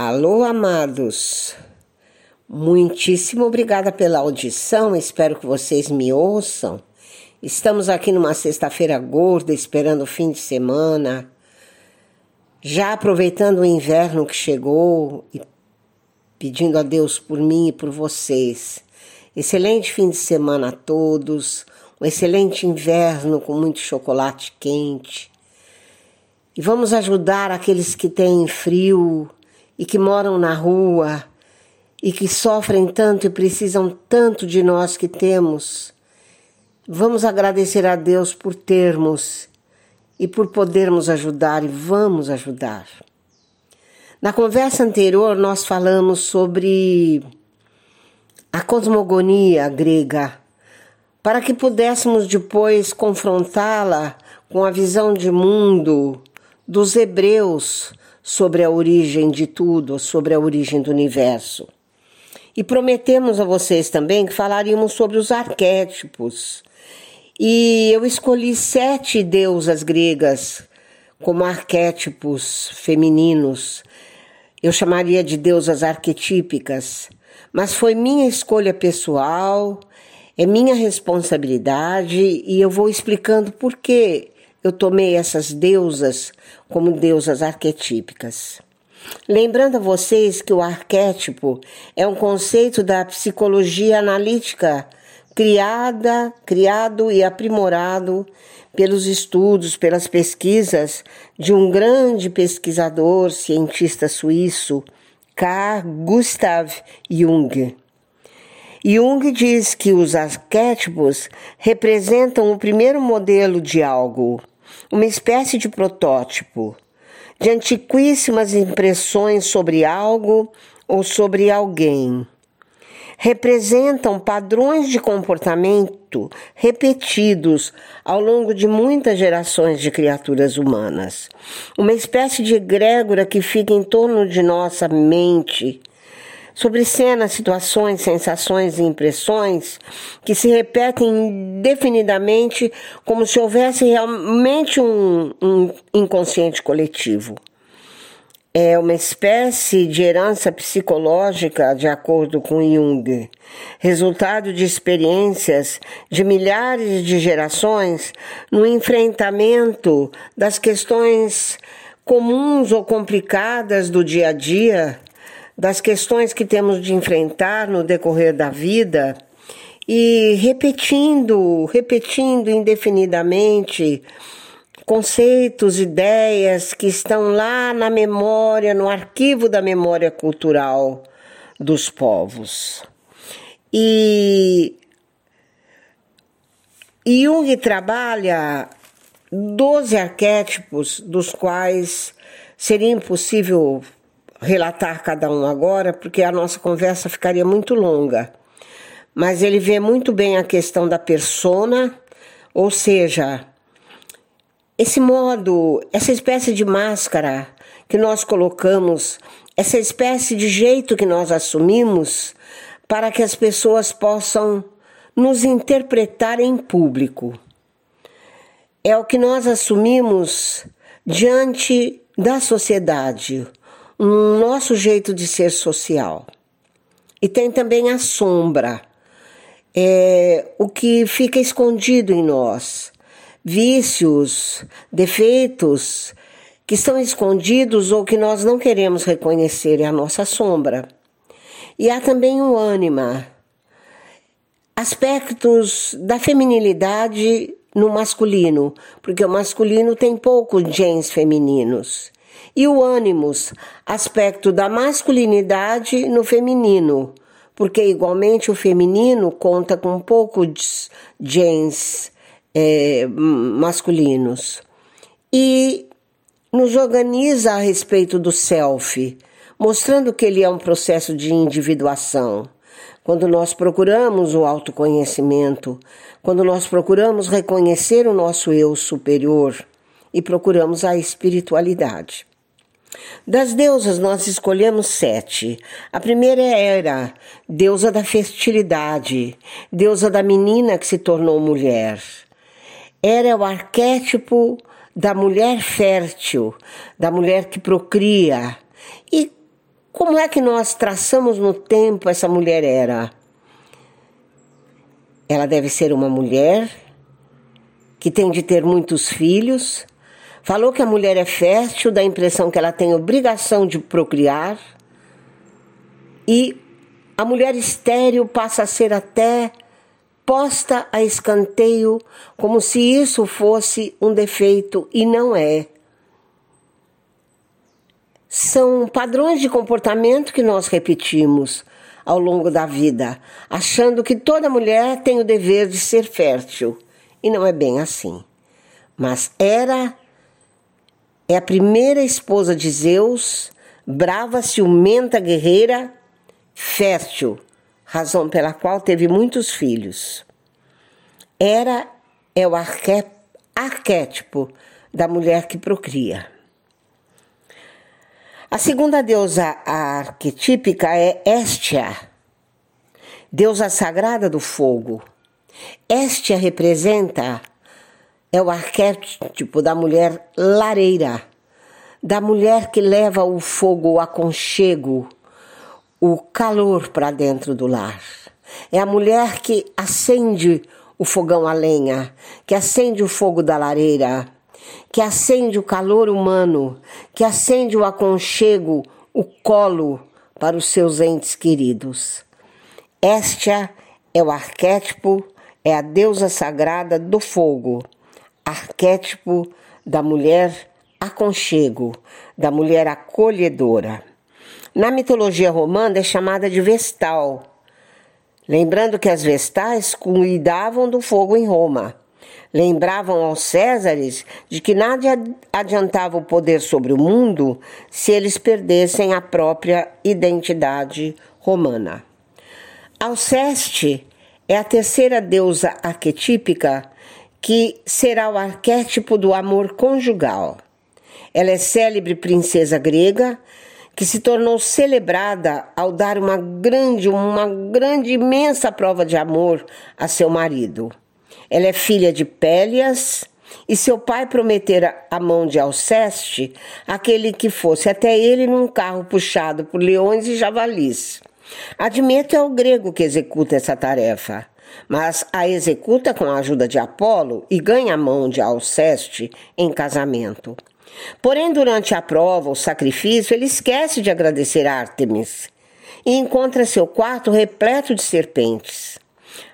Alô, amados. Muitíssimo obrigada pela audição. Espero que vocês me ouçam. Estamos aqui numa sexta-feira gorda, esperando o fim de semana, já aproveitando o inverno que chegou e pedindo a Deus por mim e por vocês. Excelente fim de semana a todos, um excelente inverno com muito chocolate quente. E vamos ajudar aqueles que têm frio e que moram na rua e que sofrem tanto e precisam tanto de nós que temos. Vamos agradecer a Deus por termos e por podermos ajudar e vamos ajudar. Na conversa anterior, nós falamos sobre a cosmogonia grega, para que pudéssemos depois confrontá-la com a visão de mundo dos hebreus sobre a origem de tudo, sobre a origem do universo. E prometemos a vocês também que falaríamos sobre os arquétipos. E eu escolhi sete deusas gregas como arquétipos femininos. Eu chamaria de deusas arquetípicas, mas foi minha escolha pessoal, é minha responsabilidade e eu vou explicando por que eu tomei essas deusas como deusas arquetípicas. Lembrando a vocês que o arquétipo é um conceito da psicologia analítica criada, criado e aprimorado pelos estudos, pelas pesquisas de um grande pesquisador, cientista suíço, Carl Gustav Jung. Jung diz que os arquétipos representam o primeiro modelo de algo, uma espécie de protótipo de antiquíssimas impressões sobre algo ou sobre alguém. Representam padrões de comportamento repetidos ao longo de muitas gerações de criaturas humanas. Uma espécie de egrégora que fica em torno de nossa mente, sobre cenas, situações, sensações e impressões que se repetem indefinidamente como se houvesse realmente um, um inconsciente coletivo. É uma espécie de herança psicológica, de acordo com Jung, resultado de experiências de milhares de gerações no enfrentamento das questões comuns ou complicadas do dia a dia das questões que temos de enfrentar no decorrer da vida e repetindo, repetindo indefinidamente conceitos, ideias que estão lá na memória, no arquivo da memória cultural dos povos. E Jung trabalha 12 arquétipos, dos quais seria impossível relatar cada um agora, porque a nossa conversa ficaria muito longa. Mas ele vê muito bem a questão da persona, ou seja, esse modo, essa espécie de máscara que nós colocamos, essa espécie de jeito que nós assumimos para que as pessoas possam nos interpretar em público. É o que nós assumimos diante da sociedade, um nosso jeito de ser social. E tem também a sombra, é, o que fica escondido em nós, vícios, defeitos que estão escondidos ou que nós não queremos reconhecer, é a nossa sombra. E há também o ânima, aspectos da feminilidade no masculino, porque o masculino tem poucos genes femininos e o ânimos, aspecto da masculinidade no feminino, porque igualmente o feminino conta com poucos genes é, masculinos. E nos organiza a respeito do self, mostrando que ele é um processo de individuação. Quando nós procuramos o autoconhecimento, quando nós procuramos reconhecer o nosso eu superior e procuramos a espiritualidade. Das deusas, nós escolhemos sete. A primeira era deusa da fertilidade, deusa da menina que se tornou mulher. Era o arquétipo da mulher fértil, da mulher que procria. E Como é que nós traçamos no tempo essa mulher era? Ela deve ser uma mulher que tem de ter muitos filhos. Falou que a mulher é fértil, dá a impressão que ela tem obrigação de procriar. E a mulher estéril passa a ser até posta a escanteio, como se isso fosse um defeito e não é. São padrões de comportamento que nós repetimos ao longo da vida, achando que toda mulher tem o dever de ser fértil. E não é bem assim. Mas Hera é a primeira esposa de Zeus, brava, ciumenta, guerreira, fértil, razão pela qual teve muitos filhos. Hera é o arquétipo da mulher que procria. A segunda deusa arquetípica é Estia, deusa sagrada do fogo. Estia representa é o arquétipo da mulher lareira, da mulher que leva o fogo, o aconchego, o calor para dentro do lar. É a mulher que acende o fogão a lenha, que acende o fogo da lareira que acende o calor humano, que acende o aconchego, o colo para os seus entes queridos. Esta é o arquétipo, é a deusa sagrada do fogo, arquétipo da mulher aconchego, da mulher acolhedora. Na mitologia romana é chamada de Vestal, lembrando que as Vestais cuidavam do fogo em Roma. Lembravam aos Césares de que nada adiantava o poder sobre o mundo se eles perdessem a própria identidade romana. Alceste é a terceira deusa arquetípica que será o arquétipo do amor conjugal. Ela é célebre princesa grega que se tornou celebrada ao dar uma grande, uma grande, imensa prova de amor a seu marido. Ela é filha de Pélias, e seu pai prometera a mão de Alceste aquele que fosse até ele num carro puxado por leões e javalis. Admeto é o grego que executa essa tarefa, mas a executa com a ajuda de Apolo e ganha a mão de Alceste em casamento. Porém, durante a prova, o sacrifício, ele esquece de agradecer Ártemis e encontra seu quarto repleto de serpentes.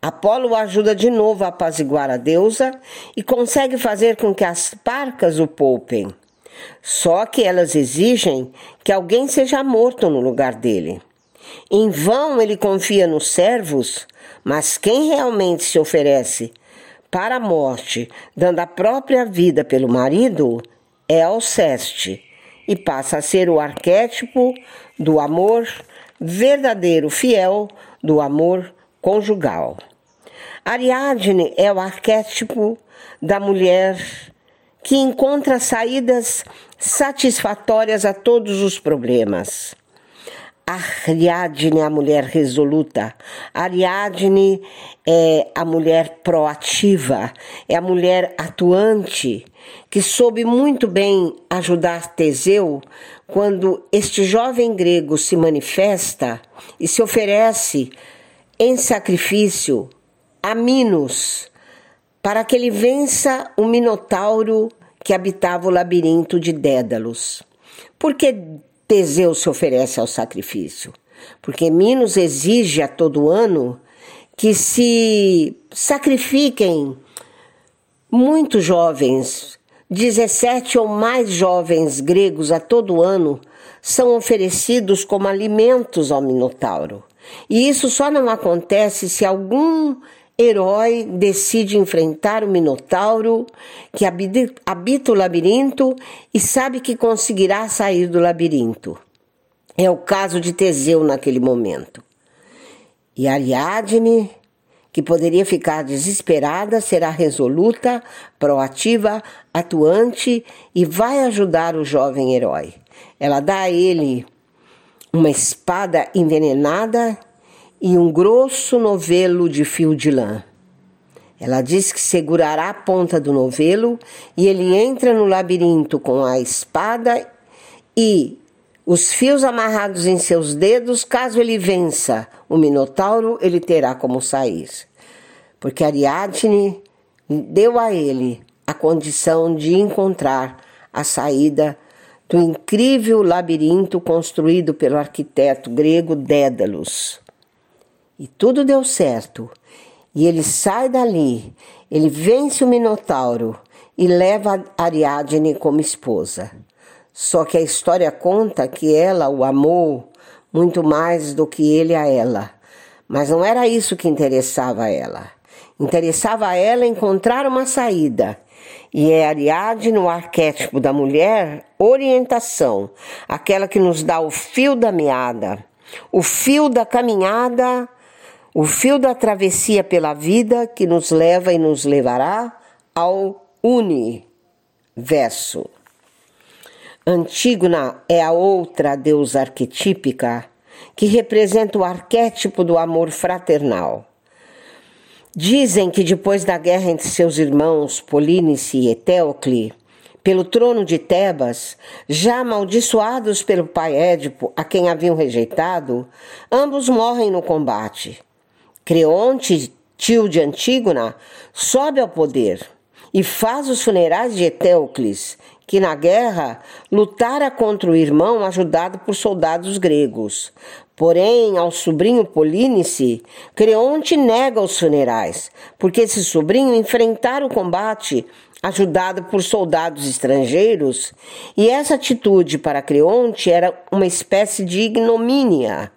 Apolo ajuda de novo a apaziguar a deusa e consegue fazer com que as parcas o poupem. Só que elas exigem que alguém seja morto no lugar dele. Em vão ele confia nos servos, mas quem realmente se oferece para a morte, dando a própria vida pelo marido, é Alceste e passa a ser o arquétipo do amor verdadeiro, fiel, do amor conjugal. Ariadne é o arquétipo da mulher que encontra saídas satisfatórias a todos os problemas. Ariadne é a mulher resoluta. Ariadne é a mulher proativa, é a mulher atuante, que soube muito bem ajudar Teseu quando este jovem grego se manifesta e se oferece em sacrifício a Minos para que ele vença o Minotauro que habitava o labirinto de Dédalos. Por que Teseu se oferece ao sacrifício? Porque Minos exige a todo ano que se sacrifiquem muitos jovens, 17 ou mais jovens gregos a todo ano são oferecidos como alimentos ao Minotauro. E isso só não acontece se algum herói decide enfrentar o Minotauro que habita o labirinto e sabe que conseguirá sair do labirinto. É o caso de Teseu naquele momento. E Ariadne, que poderia ficar desesperada, será resoluta, proativa, atuante e vai ajudar o jovem herói. Ela dá a ele uma espada envenenada e um grosso novelo de fio de lã. Ela diz que segurará a ponta do novelo e ele entra no labirinto com a espada e os fios amarrados em seus dedos, caso ele vença o Minotauro, ele terá como sair. Porque Ariadne deu a ele a condição de encontrar a saída do incrível labirinto construído pelo arquiteto grego Dédalus. E tudo deu certo. E ele sai dali, ele vence o Minotauro e leva Ariadne como esposa. Só que a história conta que ela o amou muito mais do que ele a ela. Mas não era isso que interessava a ela. Interessava a ela encontrar uma saída. E é Ariadne, no arquétipo da mulher, orientação, aquela que nos dá o fio da meada, o fio da caminhada, o fio da travessia pela vida que nos leva e nos levará ao universo. Antígona é a outra deusa arquetípica que representa o arquétipo do amor fraternal. Dizem que depois da guerra entre seus irmãos Polínice e Etéocle, pelo trono de Tebas, já amaldiçoados pelo pai Édipo, a quem haviam rejeitado, ambos morrem no combate. Creonte, tio de Antígona, sobe ao poder e faz os funerais de Etéocles, que na guerra lutara contra o irmão ajudado por soldados gregos. Porém, ao sobrinho Polínice, Creonte nega os funerais, porque esse sobrinho enfrentara o combate ajudado por soldados estrangeiros, e essa atitude para Creonte era uma espécie de ignomínia.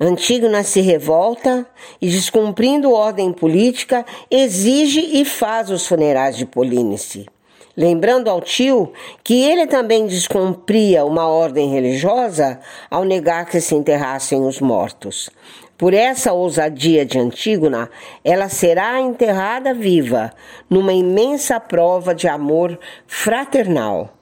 Antígona se revolta e, descumprindo ordem política, exige e faz os funerais de Polínice lembrando ao tio que ele também descumpria uma ordem religiosa ao negar que se enterrassem os mortos. Por essa ousadia de Antígona, ela será enterrada viva, numa imensa prova de amor fraternal.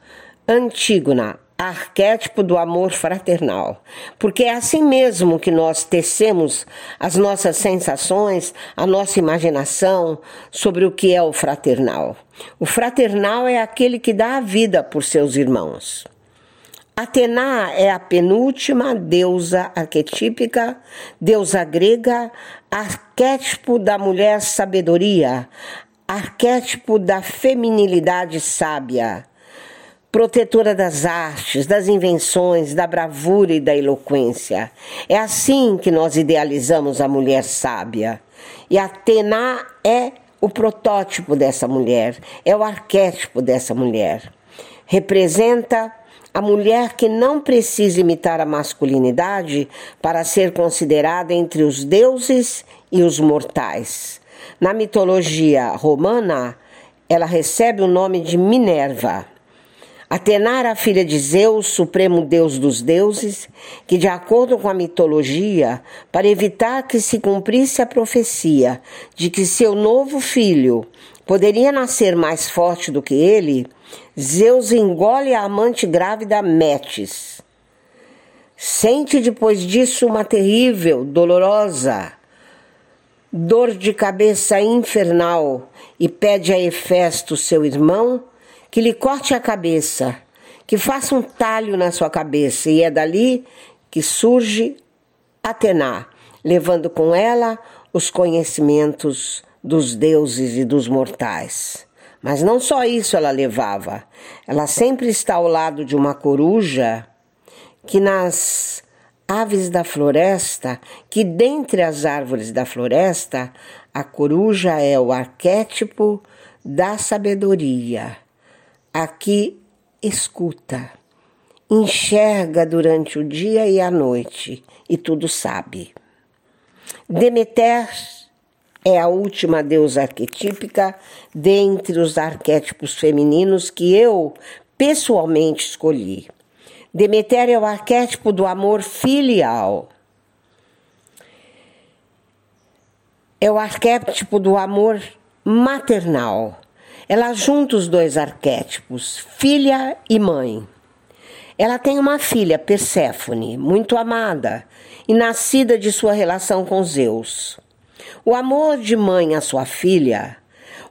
Antígona, arquétipo do amor fraternal, porque é assim mesmo que nós tecemos as nossas sensações, a nossa imaginação sobre o que é o fraternal. O fraternal é aquele que dá a vida por seus irmãos. Atena é a penúltima deusa arquetípica, deusa grega, arquétipo da mulher sabedoria, arquétipo da feminilidade sábia protetora das artes, das invenções, da bravura e da eloquência. É assim que nós idealizamos a mulher sábia. E Atena é o protótipo dessa mulher, é o arquétipo dessa mulher. Representa a mulher que não precisa imitar a masculinidade para ser considerada entre os deuses e os mortais. Na mitologia romana, ela recebe o nome de Minerva. Atena era filha de Zeus, supremo deus dos deuses, que, de acordo com a mitologia, para evitar que se cumprisse a profecia de que seu novo filho poderia nascer mais forte do que ele, Zeus engole a amante grávida Metis. Sente depois disso uma terrível, dolorosa dor de cabeça infernal e pede a Hefesto, seu irmão, que lhe corte a cabeça, que faça um talho na sua cabeça, e é dali que surge Atena, levando com ela os conhecimentos dos deuses e dos mortais. Mas não só isso ela levava, ela sempre está ao lado de uma coruja que nas aves da floresta, que dentre as árvores da floresta, a coruja é o arquétipo da sabedoria Aqui escuta, enxerga durante o dia e a noite e tudo sabe. Demeter é a última deusa arquetípica dentre os arquétipos femininos que eu pessoalmente escolhi. Demeter é o arquétipo do amor filial. É o arquétipo do amor maternal. Ela junta os dois arquétipos, filha e mãe. Ela tem uma filha, Perséfone, muito amada e nascida de sua relação com Zeus. O amor de mãe à sua filha,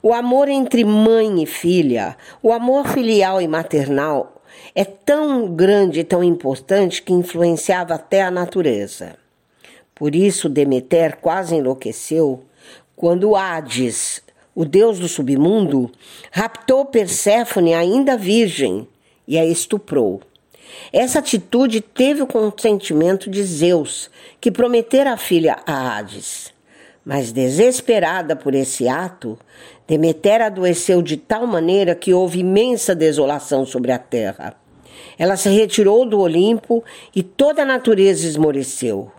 o amor entre mãe e filha, o amor filial e maternal é tão grande e tão importante que influenciava até a natureza. Por isso Demeter quase enlouqueceu quando Hades, o deus do submundo, raptou Perséfone ainda virgem e a estuprou. Essa atitude teve o consentimento de Zeus, que prometera a filha a Hades. Mas desesperada por esse ato, Demeter adoeceu de tal maneira que houve imensa desolação sobre a terra. Ela se retirou do Olimpo e toda a natureza esmoreceu.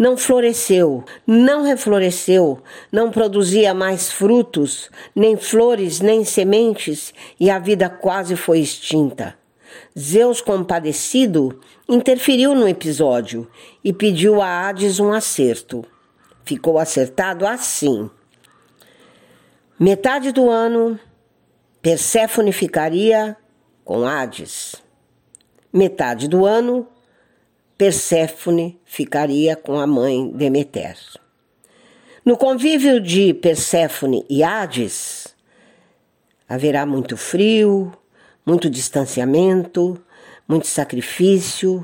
Não floresceu, não refloresceu, não produzia mais frutos, nem flores, nem sementes, e a vida quase foi extinta. Zeus, compadecido, interferiu no episódio e pediu a Hades um acerto. Ficou acertado assim. Metade do ano, Perséfone ficaria com Hades. Metade do ano, Perséfone ficaria com a mãe Demeter. No convívio de Perséfone e Hades, haverá muito frio, muito distanciamento, muito sacrifício,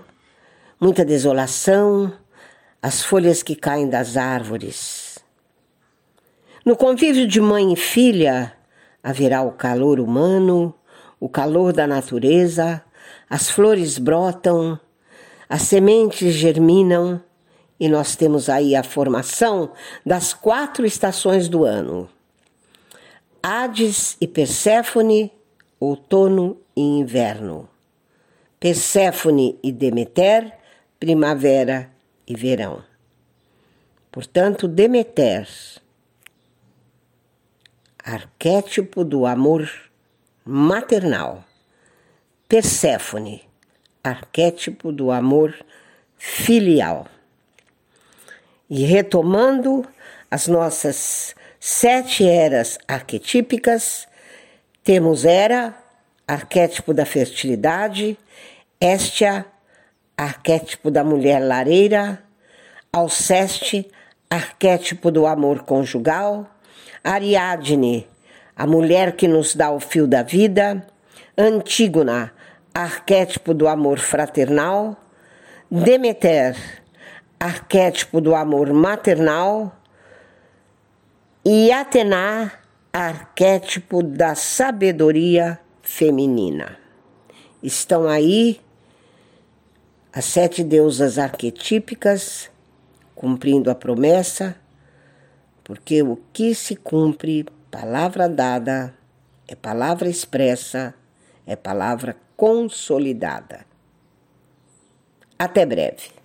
muita desolação, as folhas que caem das árvores. No convívio de mãe e filha, haverá o calor humano, o calor da natureza, as flores brotam, as sementes germinam e nós temos aí a formação das quatro estações do ano. Hades e Perséfone, outono e inverno. Perséfone e Demeter, primavera e verão. Portanto, Demeter, arquétipo do amor maternal. Perséfone, arquétipo do amor filial. E retomando as nossas sete eras arquetípicas, temos Era, arquétipo da fertilidade, Estia, arquétipo da mulher lareira, Alceste, arquétipo do amor conjugal, Ariadne, a mulher que nos dá o fio da vida, Antígona, arquétipo do amor fraternal, Demeter, arquétipo do amor maternal, e Atena, arquétipo da sabedoria feminina. Estão aí as sete deusas arquetípicas cumprindo a promessa, porque o que se cumpre, palavra dada, é palavra expressa, é palavra consolidada. Até breve.